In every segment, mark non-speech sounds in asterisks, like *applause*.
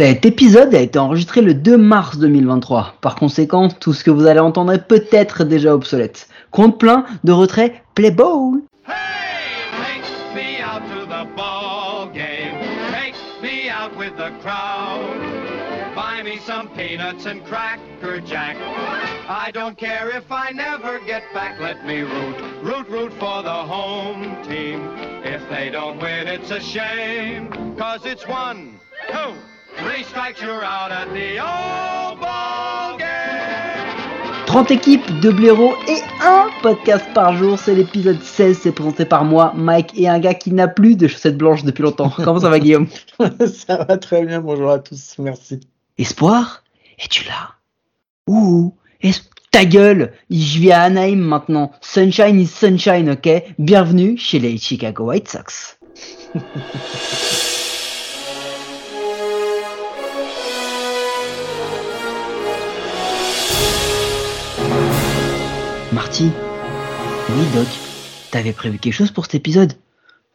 Cet épisode a été enregistré le 2 mars 2023. Par conséquent, tout ce que vous allez entendre est peut-être déjà obsolète. Compte plein de retrait Play Ball. Some peanuts and cracker jack. I don't care if I never get back. Let me root, root, root for the home team. If they don't win, it's a shame. Cause it's one, two, three strikes, you're out at the old ball game. 30 équipes, 2 blaireaux et un podcast par jour. C'est l'épisode 16. C'est présenté par moi, Mike, et un gars qui n'a plus de chaussettes blanches depuis longtemps. *laughs* Comment ça va, Guillaume? *laughs* Ça va très bien, bonjour à tous, merci. Espoir? Es-tu là? Ouh es- Ta gueule Je vis à Anaheim maintenant. Sunshine is sunshine, ok? Bienvenue chez les Chicago White Sox. *laughs* Oui, Doc. T'avais prévu quelque chose pour cet épisode?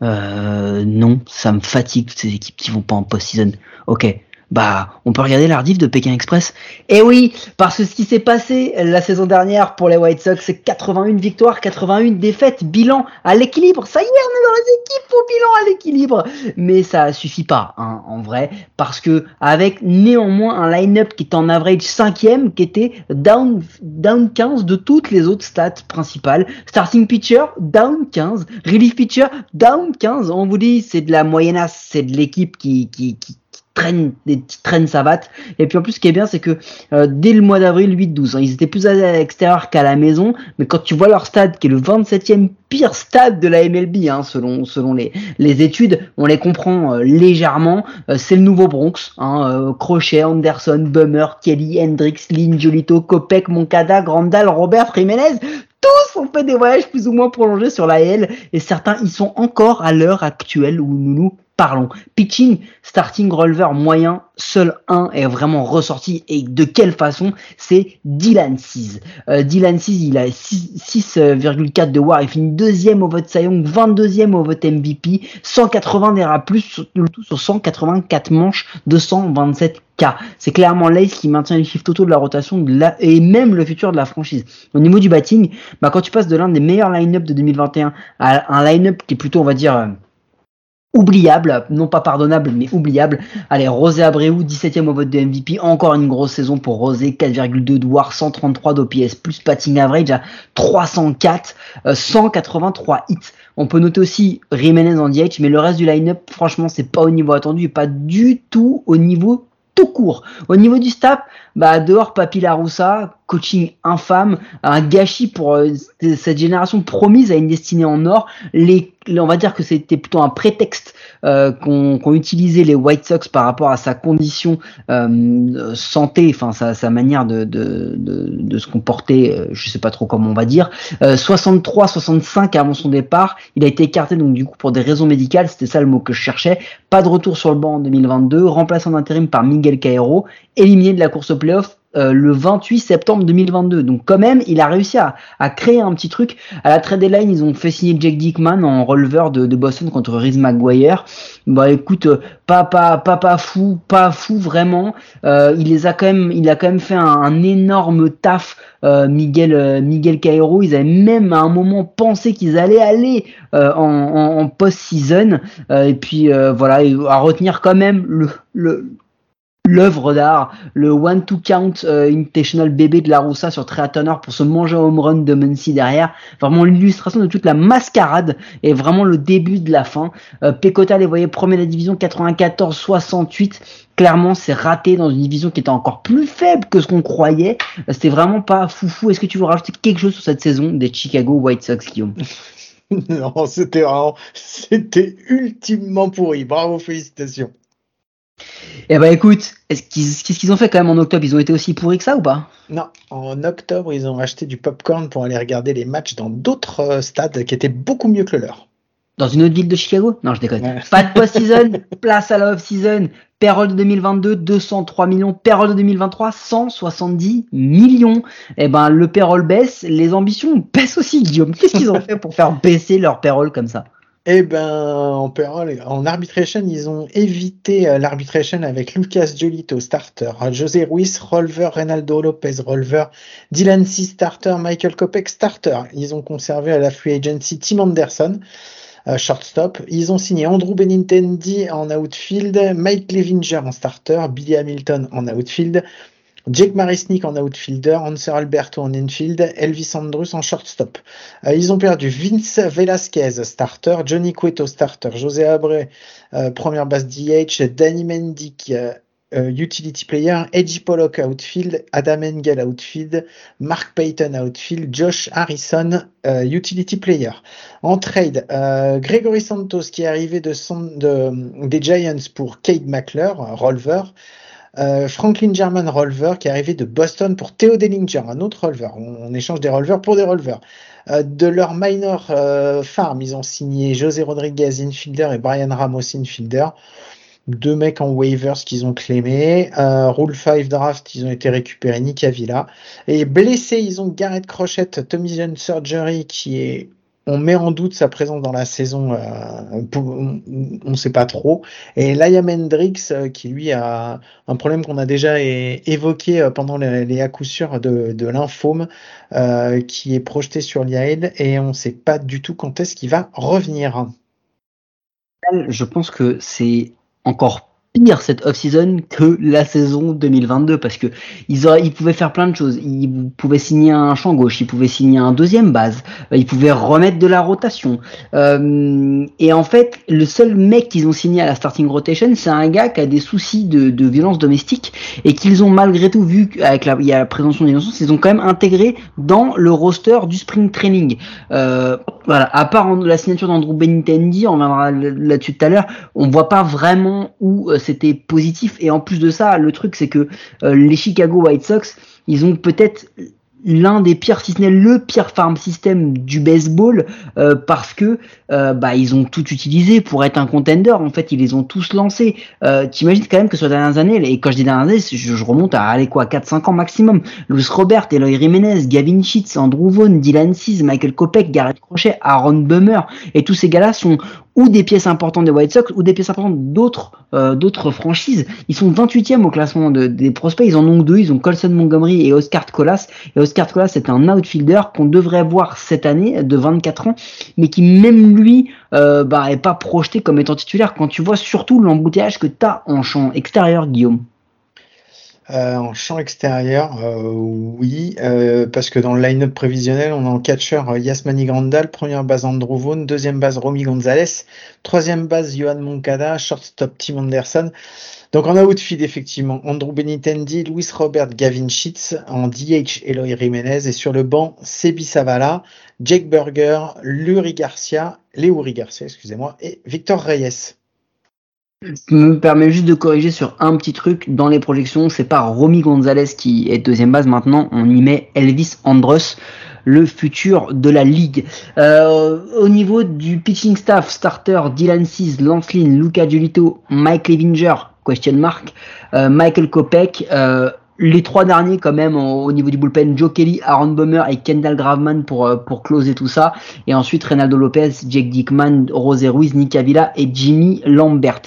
Euh, non, ça me fatigue toutes ces équipes qui vont pas en post-season. Ok, bah, on peut regarder l'ardif de Pékin Express. Eh oui, parce que ce qui s'est passé la saison dernière pour les White Sox, c'est 81 victoires, 81 défaites, bilan à l'équilibre. Ça y est, on est dans les équipes au bilan à l'équilibre. Mais ça suffit pas, hein, en vrai, parce que avec néanmoins un line-up qui est en average cinquième, qui était down, down 15 de toutes les autres stats principales. Starting pitcher, down 15. Relief pitcher, down 15. On vous dit, c'est de la moyennasse, c'est de l'équipe qui, qui, qui, qui traîne des qui traîne sa batte. Et puis en plus, ce qui est bien, c'est que euh, dès le mois d'avril 8-12, hein, ils étaient plus à l'extérieur qu'à la maison. Mais quand tu vois leur stade, qui est le 27e pire stade de la MLB, hein, selon selon les les études, on les comprend euh, légèrement. Euh, c'est le nouveau Bronx. Hein, Crochet, Anderson, Bummer, Kelly, Hendricks, Lynn, Jolito, Kopech, Moncada, Grandal, Robert, Jiménez. Tous ont fait des voyages plus ou moins prolongés sur la L et certains y sont encore à l'heure actuelle où nous nous parlons. Pitching, starting releveur moyen, seul un est vraiment ressorti et de quelle façon? C'est Dylan Cease. Euh, Dylan Cease, il a 6 6,4 de WAR, il finit deuxième au vote Cy Young, 22e au vote MVP, 180 d'ERA plus, tout sur 184 manches, 227 K. C'est clairement l'Ace qui maintient les chiffres totaux de la rotation et même le futur de la franchise. Au niveau du batting, bah, quand tu passes de l'un des meilleurs line-up de 2021 à un line-up qui est plutôt, on va dire, euh, oubliable, non pas pardonnable, mais oubliable. Allez, Rosé Abreu, 17ème au vote de MVP, encore une grosse saison pour Rosé, 4,2 de WAR, 133 d'OPS, plus batting average à 304, euh, 183 hits. On peut noter aussi Jiménez en DH, mais le reste du line-up, franchement, c'est pas au niveau attendu pas du tout au niveau tout court. Au niveau du staff, bah dehors Papi Laroussa, coaching infâme, un gâchis pour euh, cette génération promise à une destinée en or. Les, on va dire que c'était plutôt un prétexte euh, qu'ont utilisé les White Sox par rapport à sa condition euh, santé, enfin sa, sa manière de, de, de, de se comporter, euh, je sais pas trop comment on va dire. Euh, 63-65 avant son départ, il a été écarté donc du coup pour des raisons médicales, c'était ça le mot que je cherchais. Pas de retour sur le banc en 2022, remplacé en intérim par Miguel Caero, éliminé de la course au playoff euh, le 28 septembre 2022. Donc quand même, il a réussi à, créer un petit truc. À la trade deadline, ils ont fait signer Jake Dickman en releveur de, Boston contre Riz Maguire. Bah écoute, euh, pas pas pas pas fou, pas fou vraiment. Euh, il les a quand même, il a quand même fait un, énorme taf. Miguel Miguel Cairo, ils avaient même à un moment pensé qu'ils allaient aller en, post-season. Et puis voilà, à retenir quand même le l'œuvre d'art, le one to count euh, Invitational bébé de la Roussa sur Trey Turner pour se manger un home run de Muncy derrière. Vraiment l'illustration de toute la mascarade et vraiment le début de la fin. Euh, les voyait premier de la division 94-68. Clairement, c'est raté dans une division qui était encore plus faible que ce qu'on croyait. Euh, C'était vraiment pas foufou. Est-ce que tu veux rajouter quelque chose sur cette saison des Chicago White Sox, Guillaume? *laughs* Non, c'était vraiment, c'était ultimement pourri. Bravo, félicitations. Eh ben écoute, qu'ils- qu'est-ce qu'ils ont fait quand même en octobre? Ils ont été aussi pourris que ça ou pas? Non, en octobre, ils ont acheté du popcorn pour aller regarder les matchs dans d'autres euh, stades qui étaient beaucoup mieux que le leur. Dans une autre ville de Chicago? Non, je déconne. Ouais. Pas de post-season, *laughs* place à la off-season. Payroll de 2022, 203 millions. Payroll de 2023, 170 millions. Eh ben, le payroll baisse, les ambitions baissent aussi, Guillaume. Qu'est-ce qu'ils ont *laughs* fait pour faire baisser leur payroll comme ça? Eh ben, en, en arbitration, ils ont évité euh, l'arbitration avec Lucas Giolito, starter, José Ruiz, Rolver, Reynaldo Lopez, Rolver, Dylan C, starter, Michael Kopek, starter. Ils ont conservé à la free agency Tim Anderson, euh, shortstop. Ils ont signé Andrew Benintendi en outfield, Mike Levinger en starter, Billy Hamilton en outfield, Jake Marisnik en outfielder, Hanser Alberto en infield, Elvis Andrus en shortstop. Euh, ils ont perdu Vince Velasquez, starter, Johnny Cueto, starter, José Abré, euh, première base DH, Danny Mendick, euh, utility player, Edgy Pollock outfield, Adam Engel outfield, Mark Payton outfield, Josh Harrison utility player. En trade, Gregory Santos qui est arrivé de, de des Giants pour Cade McClure, Rolver. Euh, Franklin German Rolver qui est arrivé de Boston pour Theo Dellinger, un autre Rolver. On, échange des Rolvers pour des Rolvers. Euh, de leur minor euh, farm, ils ont signé José Rodriguez infielder et Brian Ramos infielder. Deux mecs en waivers qu'ils ont clémé. Rule 5 draft, ils ont été récupérés Nick Avila. Et blessés, ils ont Garrett Crochette, Tommy John Surgery qui est on met en doute sa présence dans la saison, euh, on ne sait pas trop. Et Liam Hendrix, euh, qui lui a un problème qu'on a déjà évoqué euh, pendant les, sûrs de, de qui est projeté sur l'IAL, et on ne sait pas du tout quand est-ce qu'il va revenir. Je pense que c'est encore pire cette off-season que la saison 2022 parce que ils, ils pouvaient faire plein de choses. Ils pouvaient signer un champ gauche, ils pouvaient signer un deuxième base, euh, ils pouvaient remettre de la rotation. Euh, et en fait, le seul mec qu'ils ont signé à la starting rotation, c'est un gars qui a des soucis de, de violence domestique et qu'ils ont malgré tout vu avec la, il y a la présomption d'innocence, ils ont quand même intégré dans le roster du spring training. Euh, voilà, à part la signature d'Andrew Benintendi, on reviendra là-dessus tout à l'heure, on voit pas vraiment où euh, c'était positif. Et en plus de ça, le truc c'est que euh, les Chicago White Sox, ils ont peut-être l'un des pires, si ce n'est le pire farm system du baseball, euh, parce que euh, bah ils ont tout utilisé pour être un contender. En fait, ils les ont tous lancés. Euh, T'imagines quand même que sur les dernières années, et quand je dis dernières années, je, remonte à aller quoi, 4-5 ans maximum. Luis Robert, Eloy Jiménez, Gavin Sheets, Andrew Vaughn, Dylan Seas, Michael Kopech, Garrett Crochet, Aaron Bummer, et tous ces gars-là sont ou des pièces importantes des White Sox ou des pièces importantes d'autres euh, d'autres franchises. Ils sont 28e au classement de, des prospects. Ils en ont deux. Ils ont Colson Montgomery et Oscar Colas. Et Oscar Colas, c'est un outfielder qu'on devrait voir cette année de 24 ans, mais qui même lui euh, bah, est pas projeté comme étant titulaire. Quand tu vois surtout l'embouteillage que tu as en champ extérieur, Guillaume. Euh, en champ extérieur, euh, oui, euh, parce que dans le line-up prévisionnel, on a en catcher Yasmani Grandal, première base Andrew Vaughn, deuxième base Romy Gonzalez, troisième base Johan Moncada, shortstop Tim Anderson. Donc en outfield, effectivement, Andrew Benitendi, Luis Robert, Gavin Sheets, en DH, Eloy Jiménez, et sur le banc, Sebi Savala, Jake Berger, Luri Garcia, Léuri Garcia, excusez-moi, et Victor Reyes. Me permets juste de corriger sur un petit truc. Dans les projections, c'est pas Romy Gonzalez qui est deuxième base maintenant. On y met Elvis Andrus, le futur de la ligue. Euh, au niveau du pitching staff, starter Dylan Seas, Lance Luca Giolito, Mike Levinger, question mark, euh, Michael Kopech, euh, les trois derniers quand même au, niveau du bullpen, Joe Kelly, Aaron Bummer et Kendall Graveman pour euh, pour closer tout ça. Et ensuite Reynaldo Lopez, Jake Dickman, Rosé Ruiz, Nick Avila et Jimmy Lambert.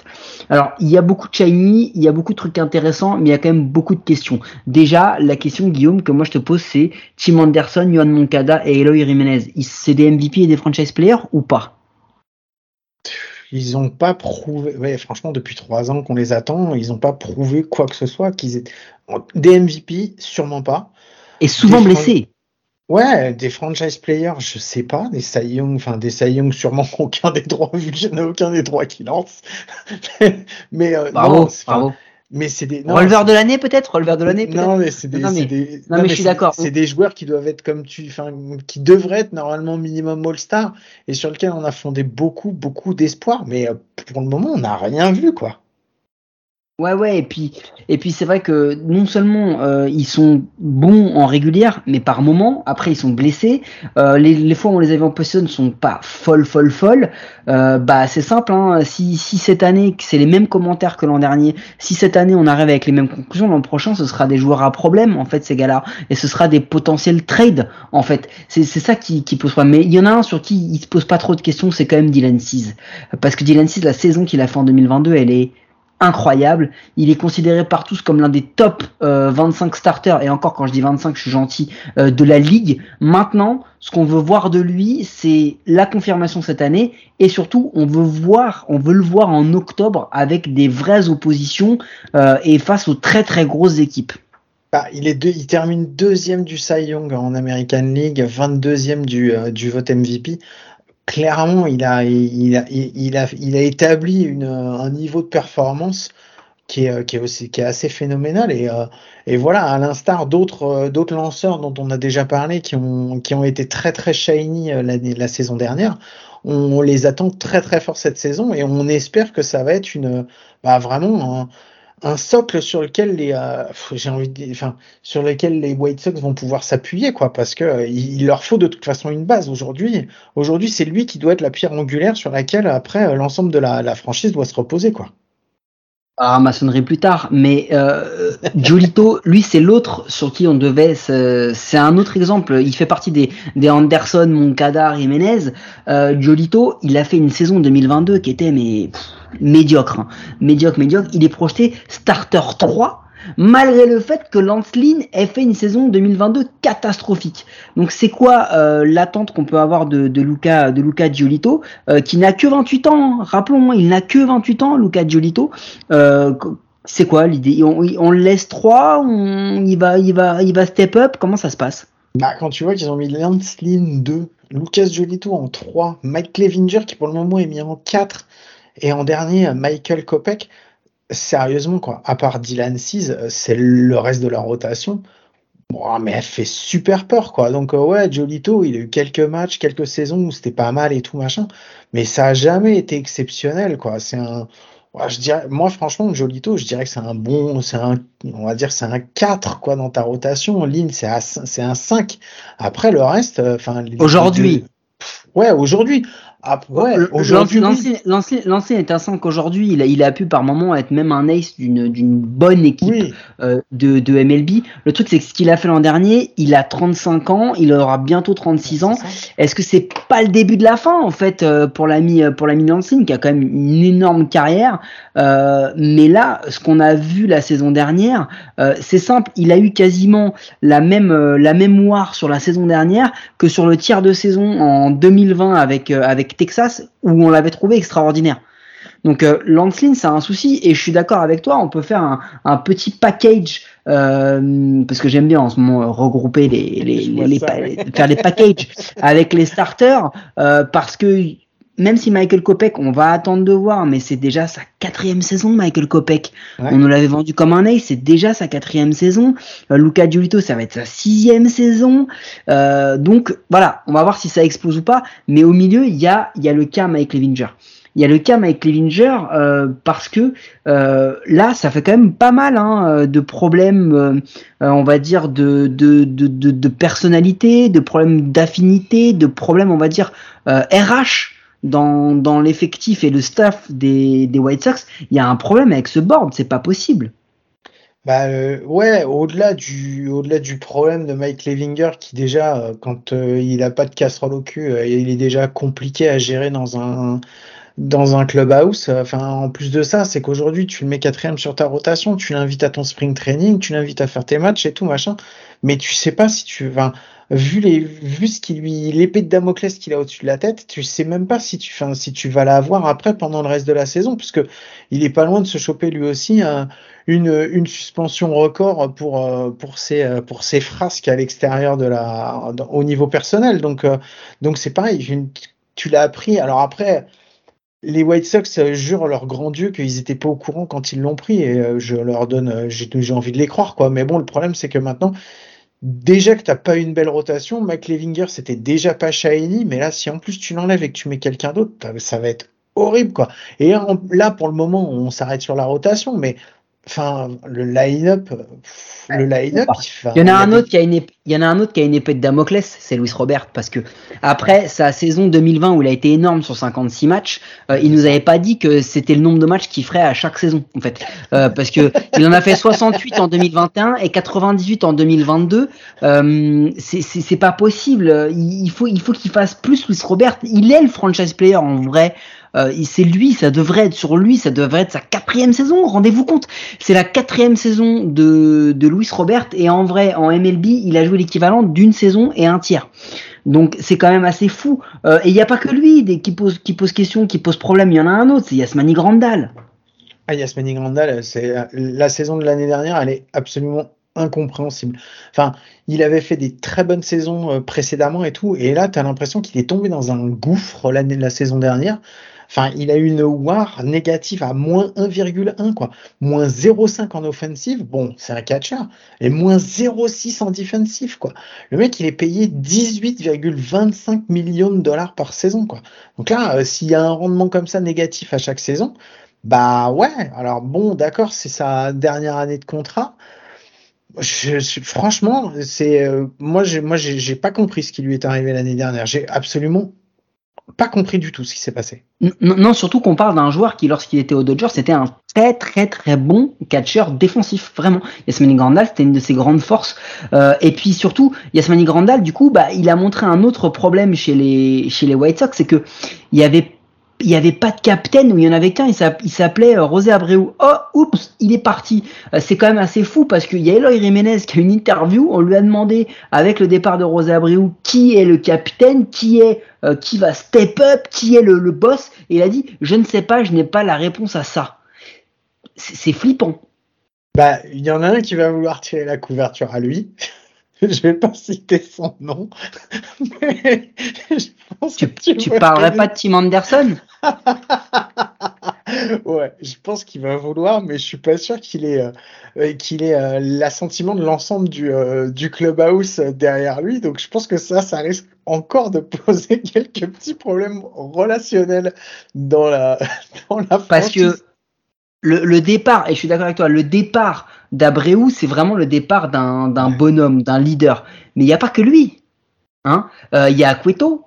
Alors il y a beaucoup de shiny, il y a beaucoup de trucs intéressants, mais il y a quand même beaucoup de questions. Déjà la question Guillaume que moi je te pose c'est Tim Anderson, Johan Moncada et Eloy Jiménez. C'est des MVP et des franchise players ou pas? Ils n'ont pas prouvé, ouais, franchement, depuis trois ans qu'on les attend, ils n'ont pas prouvé quoi que ce soit. qu'ils étaient des MVP, sûrement pas. Et souvent blessés. Ouais, des franchise players, je sais pas, des Cy Young, enfin des Cy Young, sûrement *laughs* aucun des droits, vu qu'il n'y en a aucun des droits qui lance. *laughs* mais euh, bravo, bravo. Mais c'est des releveur de l'année peut-être, releveur de l'année. Non mais c'est des, non, mais, des... non, mais, je suis d'accord. C'est des joueurs qui doivent être comme tu, enfin qui devraient être normalement minimum All-Star et sur lequel on a fondé beaucoup beaucoup d'espoir, mais euh, pour le moment on n'a rien vu quoi. Ouais, ouais, et puis, et puis c'est vrai que non seulement euh, ils sont bons en régulière, mais par moment, après ils sont blessés. Euh, les, les, fois où on les avait en possession ne sont pas folles, folles, folles. Euh, bah c'est simple, hein, si, si cette année, c'est les mêmes commentaires que l'an dernier, si cette année on arrive avec les mêmes conclusions, l'an prochain ce sera des joueurs à problème en fait ces gars-là, et ce sera des potentiels trades en fait. C'est ça qui, qui pose pas. Mais il y en a un sur qui il se pose pas trop de questions, c'est quand même Dylan Seas, parce que Dylan Seas, la saison qu'il a fait en 2022, elle est incroyable. Il est considéré par tous comme l'un des top 25 euh, starters, et encore quand je dis 25, je suis gentil, euh, de la ligue. Maintenant, ce qu'on veut voir de lui, c'est la confirmation cette année, et surtout, on veut voir, on veut le voir en octobre avec des vraies oppositions euh, et face aux très très grosses équipes. Bah, il, il termine deuxième du Cy Young en American League, 22e du, du vote MVP clairement, il a, établi un niveau de performance qui est, aussi, qui est assez phénoménal. Et, euh, voilà, à l'instar d'autres, euh, d'autres lanceurs dont on a déjà parlé, qui ont, été très très shiny euh, la, la saison dernière, on, les attend très très fort cette saison et on espère que ça va être une, bah, vraiment un, socle sur lequel les euh, j'ai envie de, enfin sur lequel les White Sox vont pouvoir s'appuyer quoi parce que euh, il, leur faut de toute façon une base aujourd'hui. Aujourd'hui c'est lui qui doit être la pierre angulaire sur laquelle après euh, l'ensemble de la, la, franchise doit se reposer quoi à maçonnerie plus tard, mais euh, *laughs* Giolito, lui, c'est l'autre sur qui on devait. C'est un autre exemple. Il fait partie des, des Anderson, Moncada, Jiménez. Euh, Giolito, il a fait une saison 2022 qui était mais médiocre, hein. médiocre, médiocre. Il est projeté starter 3 malgré le fait que Lance ait fait une saison 2022 catastrophique. Donc c'est quoi euh, l'attente qu'on peut avoir de, Luca Giolito, euh, qui n'a que 28 ans, rappelons, il n'a que 28 ans, Luca Giolito. Euh, c'est quoi l'idée? On, le laisse 3, on, il, va, il, va, il va step up, comment ça se passe? Bah, Quand tu vois qu'ils ont mis Lance 2, Lucas Giolito en 3, Mike Clevinger qui pour le moment est mis en 4, et en dernier Michael Kopek, sérieusement, quoi, à part Dylan Seas, euh, c'est le reste de la rotation. Bon, mais elle fait super peur, quoi. Donc, euh, ouais, Jolito, il a eu quelques matchs, quelques saisons où c'était pas mal et tout, machin. Mais ça a jamais été exceptionnel, quoi. C'est un, je dirais, moi, franchement, Jolito, je dirais que c'est un bon, c'est un, on va dire, c'est un 4, quoi, dans ta rotation. Ligne, c'est un 5. Après, le reste, euh, enfin, aujourd'hui. Ouais, aujourd'hui. Ah, ouais, L'ancien est un 5 aujourd'hui. Il a, il a pu par moment être même un ace d'une bonne équipe euh, de, de, MLB. Le truc, c'est que ce qu'il a fait l'an dernier, il a 35 ans, il aura bientôt 36 ans. Est-ce que c'est pas le début de la fin, en fait, euh, pour l'ami pour l'ami Lancine, qui a quand même une énorme carrière euh, Mais là, ce qu'on a vu la saison dernière, euh, c'est simple. Il a eu quasiment la même, la mémoire sur la saison dernière que sur le tiers de saison en 2020 avec, avec Texas où on l'avait trouvé extraordinaire. Donc euh, c'est un souci et je suis d'accord avec toi, on peut faire un, petit package euh, parce que j'aime bien en ce moment regrouper les, les, faire des packages *laughs* avec les starters euh, parce que même si Michael Kopek, on va attendre de voir, mais c'est déjà sa quatrième saison, Michael Kopek. On nous l'avait vendu comme un ace, c'est déjà sa quatrième saison. Euh, Luca Giolito, ça va être sa sixième saison. Euh, donc voilà, on va voir si ça explose ou pas. Mais au milieu, il y a, y a le cas Mike Levinger. Il y a le cas Mike Levinger euh, parce que euh, là, ça fait quand même pas mal hein, de problèmes, on va dire, de, de, de, de, de personnalité, de problèmes d'affinité, de problèmes, on va dire, RH dans, dans l'effectif et le staff des, des White Sox, il y a un problème avec ce board, c'est pas possible. Bah euh, ouais, au-delà du au-delà du problème de Mike Levinger qui déjà euh, quand euh, il a pas de casserole au cul, il est déjà compliqué à gérer dans un dans un clubhouse. Enfin, en plus de ça, c'est qu'aujourd'hui, tu le mets quatrième sur ta rotation, tu l'invites à ton spring training, tu l'invites à faire tes matchs et tout, machin. Mais tu sais pas si tu, enfin, vu les, vu ce qui lui, l'épée de Damoclès qu'il a au-dessus de la tête, tu sais même pas si tu, enfin, si tu vas l'avoir après pendant le reste de la saison, puisque il est pas loin de se choper lui aussi une, une suspension record pour, euh, pour ses, euh, pour ses frasques à l'extérieur de la, au niveau personnel. Donc, euh, donc c'est pareil. Tu l'as appris. Alors après, les White Sox euh, jurent leur grand Dieu qu'ils étaient pas au courant quand ils l'ont pris et euh, je leur donne, euh, j'ai envie de les croire quoi. Mais bon, le problème c'est que maintenant, déjà que t'as pas une belle rotation, Mike Levinger c'était déjà pas shiny, mais là si en plus tu l'enlèves et que tu mets quelqu'un d'autre, ça va être horrible quoi. Et là pour le moment on s'arrête sur la rotation, mais enfin, le line-up, le line-up, il, y en a un autre qui a une épée, il y en a un autre qui a une épée de Damoclès, c'est Louis Robert, parce que après sa saison 2020 où il a été énorme sur 56 matchs, euh, il nous avait pas dit que c'était le nombre de matchs qu'il ferait à chaque saison, en fait, euh, parce que il en a fait 68 en 2021 et 98 en 2022. Euh, c'est pas possible. Il faut, il faut qu'il fasse plus Louis Robert. Il est le franchise player en vrai. Euh, c'est lui, ça devrait être sur lui, ça devrait être sa quatrième saison. Rendez-vous compte, c'est la quatrième saison de, de Robert et en vrai, en MLB, il a joué l'équivalent d'une saison et un tiers. Donc c'est quand même assez fou. Euh, et il n'y a pas que lui qui pose qui pose question, qui pose problème. Il y en a un autre, c'est Yasmani Grandal. Ah, Yasmani Grandal, c'est la saison de l'année dernière, elle est absolument incompréhensible. Enfin, il avait fait des très bonnes saisons euh, précédemment et tout, et là, tu as l'impression qu'il est tombé dans un gouffre la saison dernière. Enfin, il a eu une WAR négative à moins 1,1, quoi. Moins 0,5 en offensive, bon, c'est un catcher. Et moins 0,6 en defensive, quoi. Le mec, il est payé 18,25 millions de dollars par saison, quoi. Donc là, euh, s'il y a un rendement comme ça négatif à chaque saison, bah ouais, alors bon, d'accord, c'est sa dernière année de contrat. Franchement, c'est euh, moi, moi j'ai pas compris ce qui lui est arrivé l'année dernière. J'ai absolument pas compris du tout ce qui s'est passé. Non, surtout qu'on parle d'un joueur qui, lorsqu'il était au Dodgers, c'était un très très très bon catcheur défensif, vraiment. Yasmani Grandal, c'était une de ses grandes forces. Euh, et puis surtout, Yasmani Grandal, du coup, bah, il a montré un autre problème chez les chez les White Sox, c'est que il y avait il n'y avait pas de capitaine ou il y en avait qu'un, il s'appelait euh, Rosé Abreu. Oh, oups, il est parti. Euh, c'est quand même assez fou parce qu'il y a Eloy Jiménez qui a une interview, on lui a demandé avec le départ de Rosé Abreu qui est le capitaine, qui est euh, qui va step up, qui est le, le boss, et il a dit je ne sais pas, je n'ai pas la réponse à ça. C'est flippant. Bah, il y en a un qui va vouloir tirer la couverture à lui. *laughs* je vais pas citer son nom, *laughs* mais je pense tu, que tu, tu parlerais pas de Tim Anderson? *laughs* Ouais, je pense qu'il va vouloir, mais je suis pas sûr qu'il ait, euh, qu'il ait euh, l'assentiment de l'ensemble du, euh, du clubhouse derrière lui. Donc je pense que ça, ça risque encore de poser quelques petits problèmes relationnels dans la, dans la Parce que le, le départ, et je suis d'accord avec toi, le départ d'Abreu, c'est vraiment le départ d'un bonhomme, d'un leader. Mais il n'y a pas que lui. Hein euh, il y a Cueto,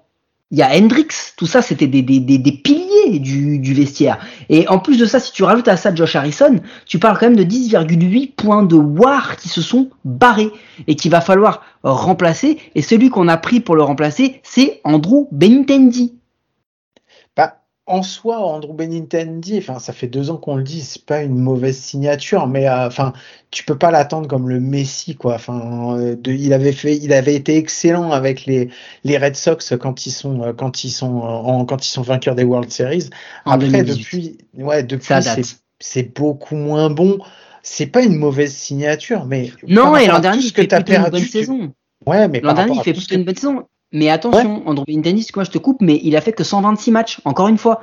il y a Hendrix, tout ça c'était des, des, des, des, piliers du, du, vestiaire. Et en plus de ça, si tu rajoutes à ça Josh Harrison, tu parles quand même de 10,8 points de war qui se sont barrés et qu'il va falloir remplacer. Et celui qu'on a pris pour le remplacer, c'est Andrew Benintendi en soi, Andrew Benintendi, enfin, ça fait deux ans qu'on le dit, c'est pas une mauvaise signature, mais euh, enfin, tu peux pas l'attendre comme le Messi, quoi. Enfin, euh, il avait fait, il avait été excellent avec les, les Red Sox quand ils sont, euh, quand ils sont, en, quand ils sont vainqueurs des World Series. Après, depuis, ouais, depuis, c'est beaucoup moins bon. C'est pas une mauvaise signature, mais non, et l'an dernier, il fait plutôt une bonne saison. Ouais, mais l'an dernier, il fait plutôt une bonne saison. Mais attention, Andrew Benintendi, quoi, je te coupe, mais il a fait que 126 matchs, encore une fois.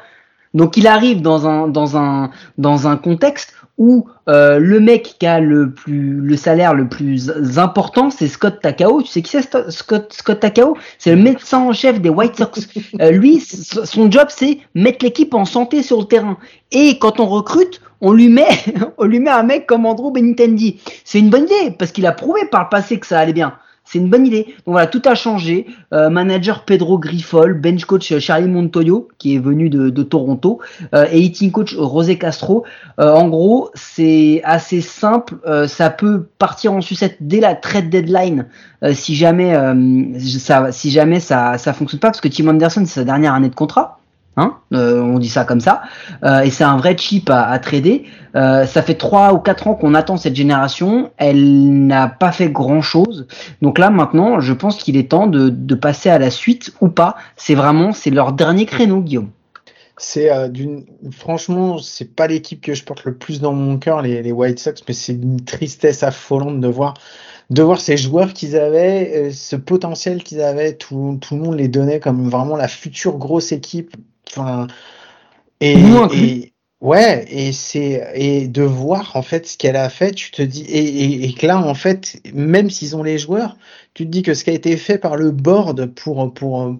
Donc il arrive dans un dans un dans un contexte où euh, le mec qui a le plus le salaire le plus important, c'est Scott Takao. Tu sais qui c'est Scott Scott Takao? C'est le médecin en chef des White Sox. *laughs* Euh, lui, son job c'est mettre l'équipe en santé sur le terrain. Et quand on recrute, on lui met *laughs* on lui met un mec comme Andrew Benintendi. C'est une bonne idée parce qu'il a prouvé par le passé que ça allait bien. C'est une bonne idée. Donc voilà, tout a changé. Euh, manager Pedro Grifol, bench coach Charlie Montoyo, qui est venu de, Toronto, euh, et hitting coach José Castro. Euh, en gros, c'est assez simple. ça peut partir en sucette dès la trade deadline si jamais ça, si jamais ça, ça fonctionne pas, parce que Tim Anderson c'est sa dernière année de contrat. Hein euh, on dit ça comme ça. Euh, et c'est un vrai chip à, trader. Euh, ça fait 3 ou 4 ans qu'on attend cette génération. Elle n'a pas fait grand-chose. Donc là, maintenant, je pense qu'il est temps de, passer à la suite ou pas. C'est vraiment, c'est leur dernier créneau, Guillaume. C'est d'une, franchement, c'est pas l'équipe que je porte le plus dans mon cœur, les, White Sox, mais c'est une tristesse affolante de voir de voir ces joueurs qu'ils avaient, ce potentiel qu'ils avaient, tout, tout, le monde les donnait comme vraiment la future grosse équipe Enfin, et, ouais, et c'est et de voir en fait ce qu'elle a fait, tu te dis et, et, que là en fait, même s'ils ont les joueurs, tu te dis que ce qui a été fait par le board pour pour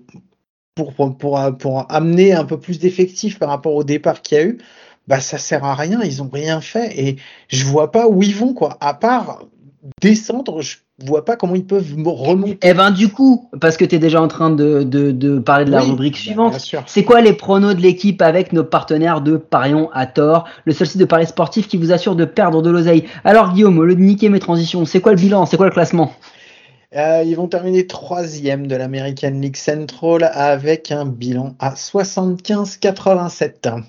pour pour, pour, amener un peu plus d'effectifs par rapport au départ qu'il y a eu, bah ça sert à rien, ils ont rien fait. Et je vois pas où ils vont quoi. À part descendre, je vois pas comment ils peuvent remonter. Eh ben du coup, parce que tu es déjà en train de, de, de parler de la Oui, rubrique suivante, c'est quoi les pronos de l'équipe avec nos partenaires de Parions à tort, le seul site de paris sportif qui vous assure de perdre de l'oseille. Alors Guillaume, au lieu de niquer mes transitions, c'est quoi le bilan, c'est quoi le classement? Euh, ils vont terminer troisième de l'American League Central avec un bilan à 75-87.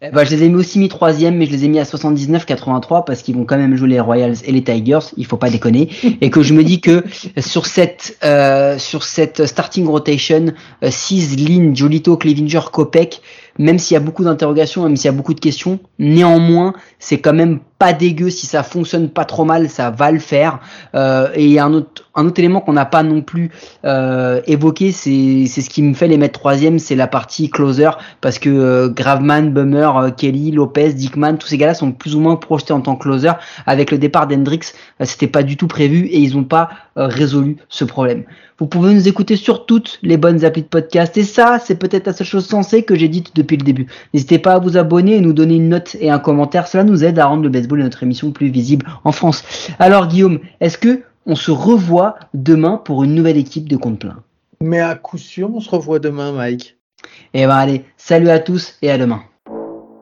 Eh ben, je les ai mis aussi mis troisième, mais je les ai mis à 79-83 parce qu'ils vont quand même jouer les Royals et les Tigers. Il faut pas déconner. *laughs* Et que je me dis que sur cette euh, sur cette starting rotation, 6 lignes, Jolito, Clevinger, Kopech, même s'il y a beaucoup d'interrogations, même s'il y a beaucoup de questions, néanmoins, c'est quand même pas dégueu. Si ça fonctionne pas trop mal, ça va le faire. Euh, et il y a un autre, un autre élément qu'on n'a pas non plus euh, évoqué, c'est ce qui me fait les mettre troisième, c'est la partie closer, parce que euh, Graveman, Bummer, euh, Kelly, Lopez, Dickman, tous ces gars-là sont plus ou moins projetés en tant que closer. Avec le départ d'Hendrix, euh, c'était pas du tout prévu et ils n'ont pas euh, résolu ce problème. Vous pouvez nous écouter sur toutes les bonnes applis de podcast et ça, c'est peut-être la seule chose sensée que j'ai dite depuis le début. N'hésitez pas à vous abonner et nous donner une note et un commentaire. Cela nous aide à rendre le baseball et notre émission plus visible en France. Alors Guillaume, est-ce que on se revoit demain pour une nouvelle équipe de compte plein? Mais à coup sûr, on se revoit demain, Mike. Eh ben allez, salut à tous et à demain.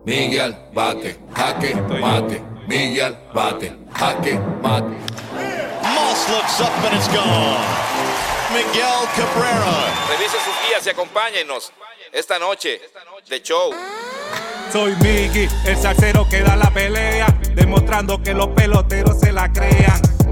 Miguel bate, jaque, mate. Miguel bate, jaque, mate. Moss looks up and it's gone. Miguel Cabrera. Revise sus guías y acompáñenos esta noche de show. Soy Miggy, el salsero que da la pelea, demostrando que los peloteros se la crean.